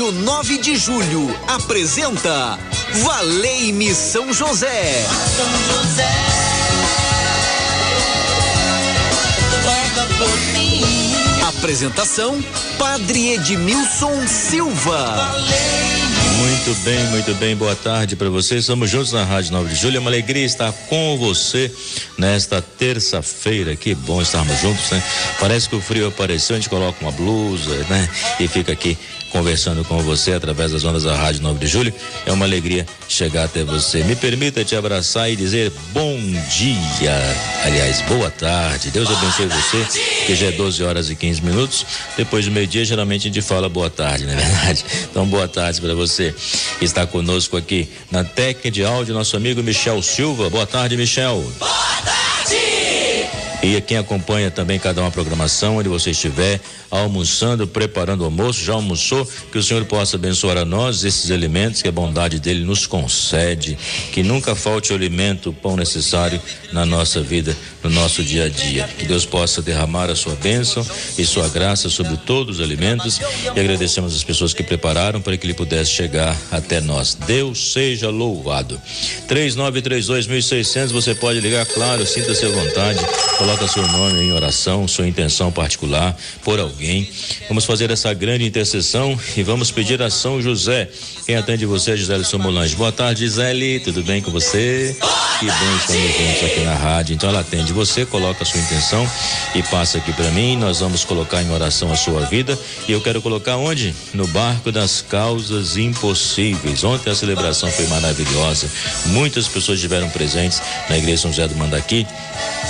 Rádio 9 de Julho apresenta Valei-me São José. São José. Apresentação Padre Edmilson Silva. Muito bem, muito bem. Boa tarde para vocês. Estamos juntos na Rádio 9 de Julho. É uma alegria estar com você nesta terça-feira. Que bom estarmos juntos, né? Parece que o frio apareceu, a gente coloca uma blusa, né? E fica aqui conversando com você através das ondas da Rádio 9 de Julho. É uma alegria chegar até você. Me permita te abraçar e dizer bom dia. Aliás, boa tarde. Deus abençoe você, que já é 12 horas e 15 minutos. Depois do meio-dia, geralmente a gente fala boa tarde, não é verdade? Então, boa tarde para você que está conosco aqui na técnica de áudio, nosso amigo Michel Silva. Boa tarde, Michel. Boa tarde. E quem acompanha também cada uma programação, onde você estiver, almoçando, preparando o almoço, já almoçou, que o Senhor possa abençoar a nós esses alimentos que a bondade dele nos concede, que nunca falte o alimento, o pão necessário na nossa vida, no nosso dia a dia. Que Deus possa derramar a sua bênção e sua graça sobre todos os alimentos e agradecemos as pessoas que prepararam para que ele pudesse chegar até nós. Deus seja louvado. 3932.600, você pode ligar, claro, sinta-se à vontade, coloca seu nome em oração, sua intenção particular por alguém. Vamos fazer essa grande intercessão e vamos pedir a São José. Quem atende você é Gisele Somolange. Boa tarde, Gisele. Tudo bem com você? Que bom estamos juntos aqui na rádio. Então ela atende você, coloca a sua intenção e passa aqui para mim. Nós vamos colocar em oração a sua vida. E eu quero colocar onde? No barco das causas impossíveis. Ontem a celebração foi maravilhosa. Muitas pessoas estiveram presentes na igreja São José do Mandaqui.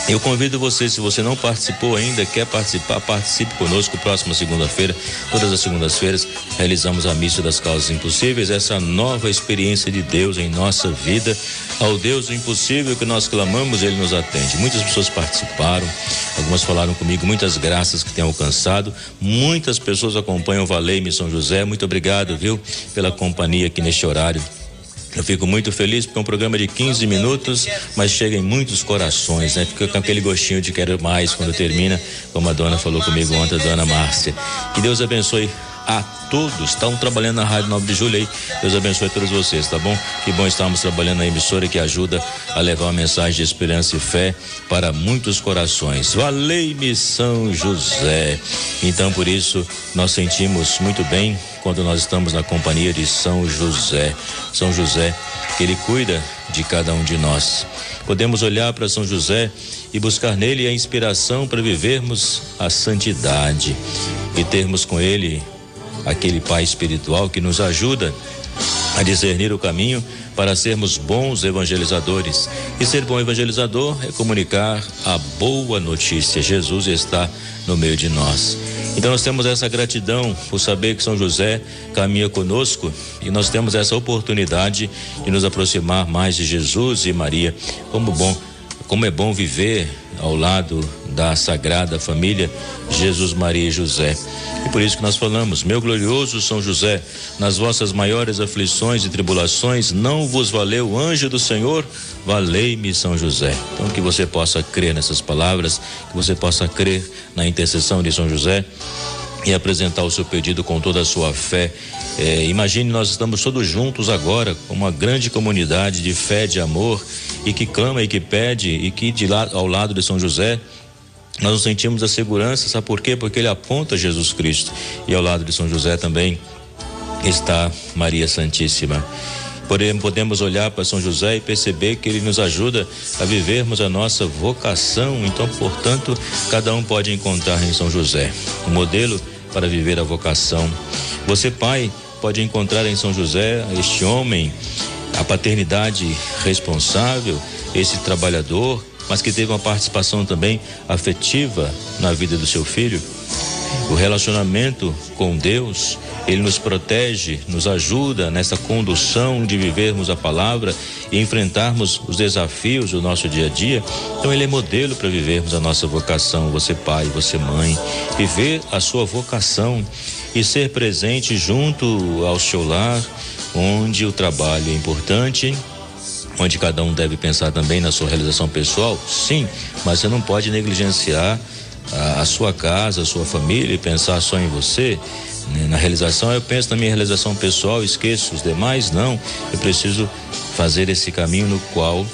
Eu convido você, se você não participou ainda, quer participar, participe conosco próxima segunda-feira. Todas as segundas-feiras realizamos a missa das causas impossíveis, essa nova experiência de Deus em nossa vida. Ao Deus do impossível que nós clamamos, ele nos atende. Muitas pessoas participaram, algumas falaram comigo, muitas graças que têm alcançado. Muitas pessoas acompanham o Valei São José. Muito obrigado, viu, pela companhia aqui neste horário. Eu fico muito feliz porque é um programa de 15 minutos, mas chega em muitos corações, né? Fica com aquele gostinho de quero mais quando termina, como a dona falou comigo ontem, a dona Márcia. Que Deus abençoe a todos. Estão trabalhando na Rádio 9 de Julho aí. Deus abençoe todos vocês, tá bom? Que bom estarmos trabalhando na emissora que ajuda a levar uma mensagem de esperança e fé para muitos corações. Valei-me São José. Então, por isso, nós sentimos muito bem quando nós estamos na companhia de São José. São José, que ele cuida de cada um de nós. Podemos olhar para São José e buscar nele a inspiração para vivermos a santidade e termos com ele aquele Pai espiritual que nos ajuda a discernir o caminho para sermos bons evangelizadores. E ser bom evangelizador é comunicar a boa notícia. Jesus está no meio de nós. Então nós temos essa gratidão por saber que São José caminha conosco e nós temos essa oportunidade de nos aproximar mais de Jesus e Maria. Como bom, como é bom viver ao lado da Sagrada Família Jesus, Maria e José. E por isso que nós falamos, meu glorioso São José, nas vossas maiores aflições e tribulações, não vos valeu o anjo do Senhor, valei-me São José. Então que você possa crer nessas palavras, que você possa crer na intercessão de São José e apresentar o seu pedido com toda a sua fé. É, imagine, nós estamos todos juntos agora, com uma grande comunidade de fé, de amor, e que clama e que pede, e que de lá, ao lado de São José, nós nos sentimos a segurança, sabe por quê? Porque ele aponta Jesus Cristo. E ao lado de São José também está Maria Santíssima. Porém, podemos olhar para São José e perceber que ele nos ajuda a vivermos a nossa vocação. Então, portanto, cada um pode encontrar em São José um modelo para viver a vocação. Você, pai, pode encontrar em São José este homem, a paternidade responsável, esse trabalhador mas que teve uma participação também afetiva na vida do seu filho. O relacionamento com Deus, ele nos protege, nos ajuda nessa condução de vivermos a palavra e enfrentarmos os desafios do nosso dia a dia. Então, ele é modelo para vivermos a nossa vocação, você pai, você mãe, viver a sua vocação e ser presente junto ao seu lar, onde o trabalho é importante, onde cada um deve pensar também na sua realização pessoal, sim, mas você não pode negligenciar a, a sua casa, a sua família e pensar só em você, né? na realização, eu penso na minha realização pessoal, esqueço os demais, não. Eu preciso fazer esse caminho no qual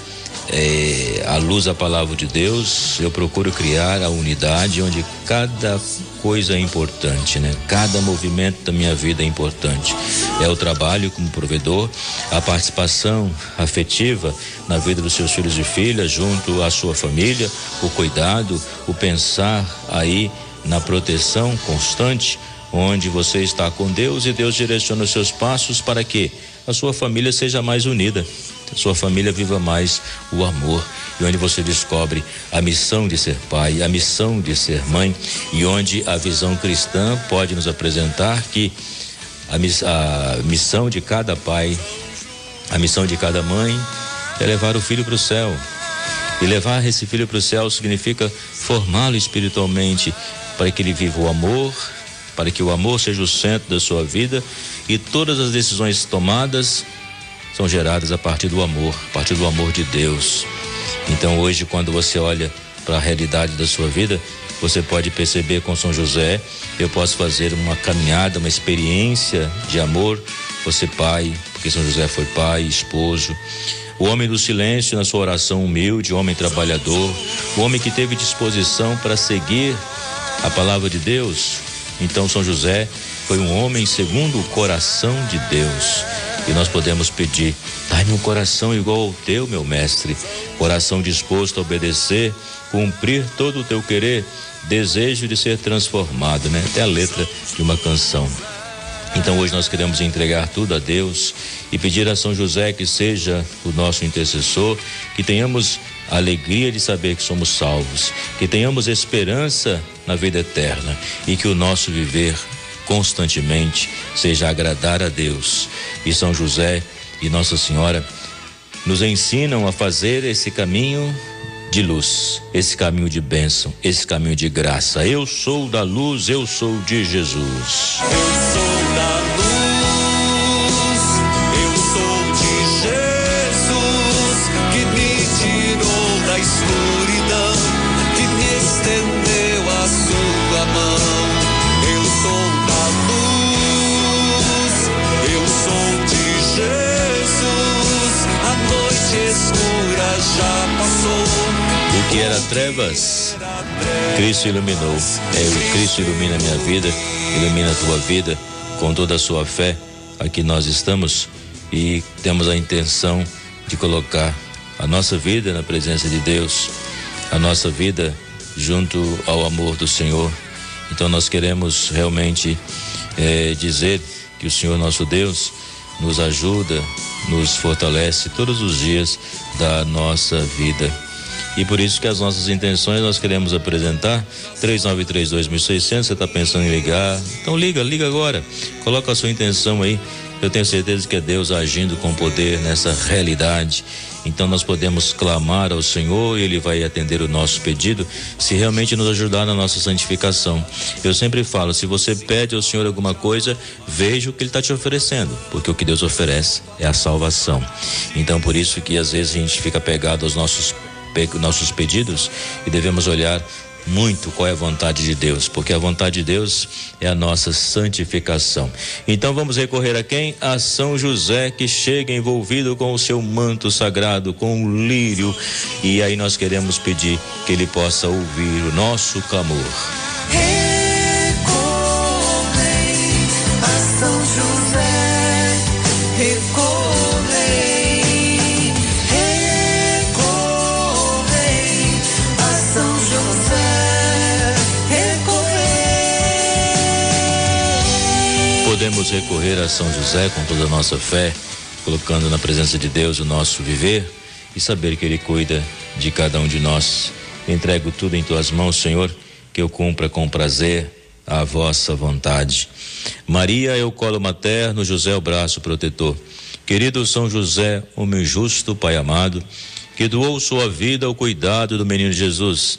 é, à luz da palavra de Deus, eu procuro criar a unidade onde cada coisa é importante, né? Cada movimento da minha vida é importante. É o trabalho como provedor, a participação afetiva na vida dos seus filhos e filhas, junto à sua família, o cuidado, o pensar aí na proteção constante, onde você está com Deus e Deus direciona os seus passos para que a sua família seja mais unida sua família viva mais o amor e onde você descobre a missão de ser pai, a missão de ser mãe e onde a visão cristã pode nos apresentar que a, miss, a missão de cada pai, a missão de cada mãe é levar o filho para o céu. E levar esse filho para o céu significa formá-lo espiritualmente para que ele viva o amor, para que o amor seja o centro da sua vida e todas as decisões tomadas são geradas a partir do amor, a partir do amor de Deus. Então hoje, quando você olha para a realidade da sua vida, você pode perceber com São José, eu posso fazer uma caminhada, uma experiência de amor. Você pai, porque São José foi pai, esposo. O homem do silêncio na sua oração humilde, homem trabalhador, o homem que teve disposição para seguir a palavra de Deus. Então São José foi um homem segundo o coração de Deus. E nós podemos pedir: dai-me um coração igual ao teu, meu mestre, coração disposto a obedecer, cumprir todo o teu querer, desejo de ser transformado, né? Até a letra de uma canção. Então hoje nós queremos entregar tudo a Deus e pedir a São José que seja o nosso intercessor, que tenhamos a alegria de saber que somos salvos, que tenhamos esperança na vida eterna e que o nosso viver constantemente seja agradar a Deus. E São José e Nossa Senhora nos ensinam a fazer esse caminho de luz, esse caminho de bênção, esse caminho de graça. Eu sou da luz, eu sou de Jesus. Eu sou trevas, Cristo iluminou. É, o Cristo ilumina a minha vida, ilumina a tua vida com toda a sua fé. Aqui nós estamos e temos a intenção de colocar a nossa vida na presença de Deus, a nossa vida junto ao amor do Senhor. Então nós queremos realmente eh, dizer que o Senhor nosso Deus nos ajuda, nos fortalece todos os dias da nossa vida. E por isso que as nossas intenções nós queremos apresentar 3932.600, você está pensando em ligar? Então liga, liga agora. Coloca a sua intenção aí. Eu tenho certeza que é Deus agindo com poder nessa realidade. Então nós podemos clamar ao Senhor e Ele vai atender o nosso pedido se realmente nos ajudar na nossa santificação. Eu sempre falo, se você pede ao Senhor alguma coisa, veja o que Ele está te oferecendo, porque o que Deus oferece é a salvação. Então por isso que às vezes a gente fica pegado aos nossos nossos pedidos e devemos olhar muito qual é a vontade de Deus, porque a vontade de Deus é a nossa santificação. Então vamos recorrer a quem? A São José, que chega envolvido com o seu manto sagrado, com o lírio, e aí nós queremos pedir que ele possa ouvir o nosso clamor. Recorrei a São José, Podemos recorrer a São José com toda a nossa fé, colocando na presença de Deus o nosso viver e saber que Ele cuida de cada um de nós. Entrego tudo em tuas mãos, Senhor, que eu cumpra com prazer a vossa vontade. Maria é o colo materno, José é o braço protetor. Querido São José, homem justo, Pai amado, que doou sua vida ao cuidado do menino Jesus.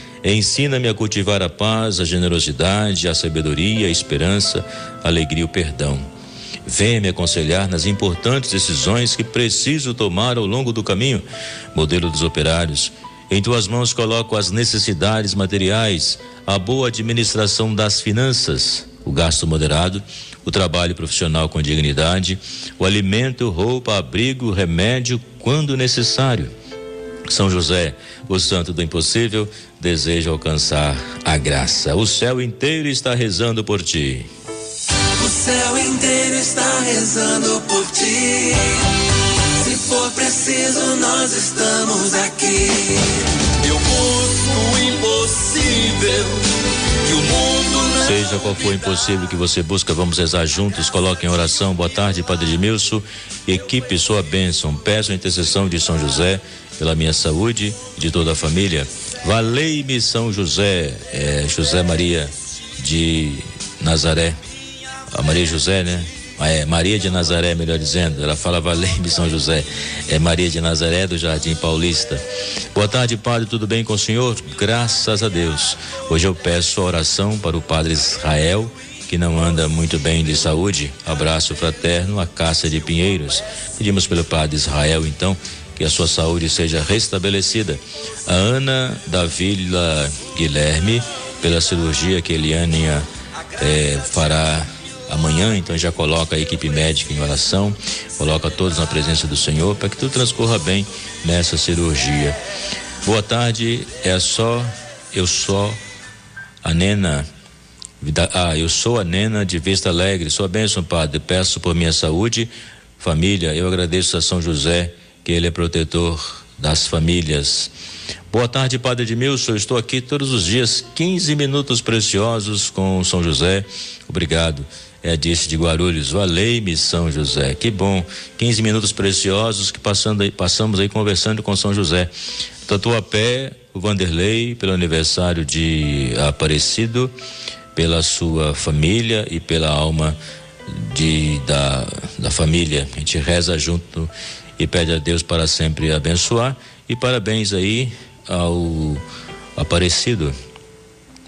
Ensina-me a cultivar a paz, a generosidade, a sabedoria, a esperança, a alegria e o perdão. Venha me aconselhar nas importantes decisões que preciso tomar ao longo do caminho. Modelo dos operários em tuas mãos coloco as necessidades materiais, a boa administração das finanças, o gasto moderado, o trabalho profissional com dignidade, o alimento, roupa, abrigo, remédio, quando necessário. São José, o santo do impossível, deseja alcançar a graça. O céu inteiro está rezando por ti. O céu inteiro está rezando por ti for preciso, nós estamos aqui. Eu busco o impossível. Que o mundo não Seja qual for o impossível que você busca, vamos rezar juntos. Coloque em oração. Boa tarde, Padre Edmilson. Equipe, sua bênção. Peço a intercessão de São José pela minha saúde e de toda a família. Valei-me São José, é, José Maria de Nazaré. A Maria José, né? é, Maria de Nazaré, melhor dizendo, ela fala Valente São José, é Maria de Nazaré do Jardim Paulista. Boa tarde, padre, tudo bem com o senhor? Graças a Deus. Hoje eu peço oração para o padre Israel, que não anda muito bem de saúde. Abraço fraterno, a Cássia de Pinheiros. Pedimos pelo padre Israel, então, que a sua saúde seja restabelecida. A Ana da Vila Guilherme, pela cirurgia que Eliane é, fará amanhã, então já coloca a equipe médica em oração, coloca todos na presença do Senhor para que tudo transcorra bem nessa cirurgia. Boa tarde, é só eu sou a Nena. Ah, eu sou a Nena de Vista Alegre. Sua bênção, Padre. Peço por minha saúde, família. Eu agradeço a São José, que ele é protetor das famílias. Boa tarde, Padre Edmilson. Eu estou aqui todos os dias, 15 minutos preciosos com São José. Obrigado é, disse de Guarulhos, valei-me São José. Que bom, 15 minutos preciosos que passando passamos aí conversando com São José. Tatuapé, o Vanderlei, pelo aniversário de Aparecido, pela sua família e pela alma de, da, da família. A gente reza junto e pede a Deus para sempre abençoar. E parabéns aí ao Aparecido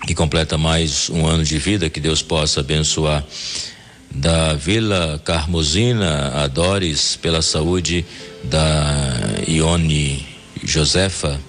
que completa mais um ano de vida, que Deus possa abençoar. Da Vila Carmosina, a Doris, pela saúde da Ione Josefa,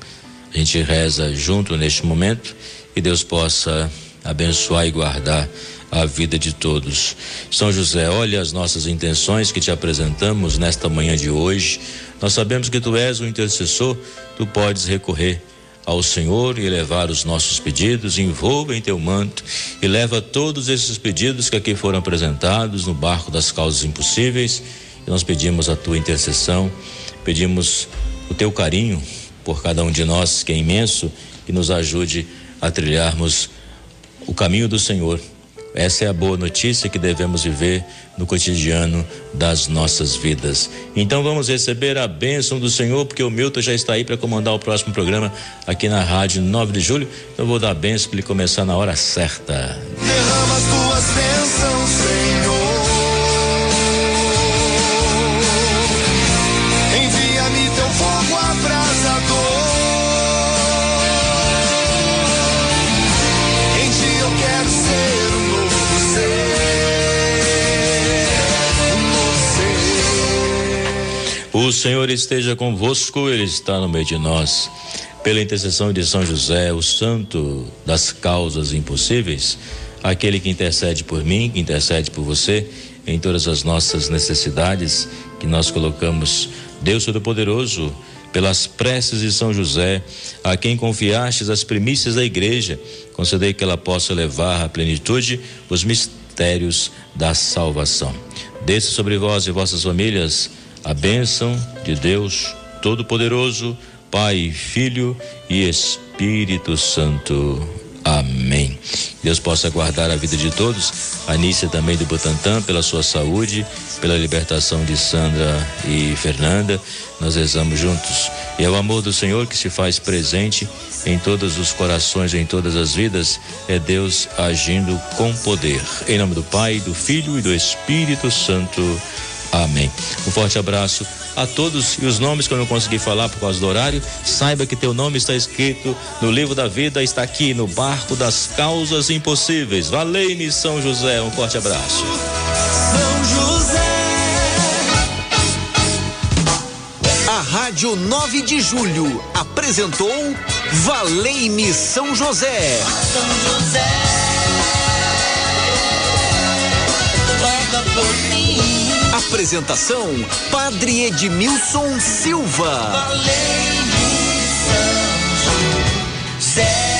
a gente reza junto neste momento, que Deus possa abençoar e guardar a vida de todos. São José, olha as nossas intenções que te apresentamos nesta manhã de hoje. Nós sabemos que tu és o intercessor, tu podes recorrer ao Senhor e levar os nossos pedidos, envolva em teu manto e leva todos esses pedidos que aqui foram apresentados no barco das causas impossíveis. E nós pedimos a tua intercessão, pedimos o teu carinho por cada um de nós, que é imenso, e nos ajude a trilharmos o caminho do Senhor essa é a boa notícia que devemos viver no cotidiano das nossas vidas. Então vamos receber a bênção do Senhor, porque o Milton já está aí para comandar o próximo programa aqui na Rádio 9 de Julho. Então vou dar a bênção para ele começar na hora certa. Derrama as tuas bênçãos, Senhor. Senhor esteja convosco, Ele está no meio de nós. Pela intercessão de São José, o santo das causas impossíveis, aquele que intercede por mim, que intercede por você, em todas as nossas necessidades, que nós colocamos, Deus Todo-Poderoso, pelas preces de São José, a quem confiastes as primícias da igreja, concedei que ela possa levar à plenitude os mistérios da salvação. Desça sobre vós e vossas famílias a bênção de Deus Todo-Poderoso, Pai, Filho e Espírito Santo. Amém. Deus possa guardar a vida de todos, a Nícia também do Butantã, pela sua saúde, pela libertação de Sandra e Fernanda. Nós rezamos juntos. E é o amor do Senhor que se faz presente em todos os corações, em todas as vidas, é Deus agindo com poder. Em nome do Pai, do Filho e do Espírito Santo. Amém. Um forte abraço a todos e os nomes que eu não consegui falar por causa do horário, saiba que teu nome está escrito no livro da vida, está aqui no barco das causas impossíveis. Valei-me São José, um forte abraço. São José. A Rádio 9 de Julho apresentou Valei-me São José. São José. Roga por mim. Apresentação: Padre Edmilson Silva. Valeu, São José.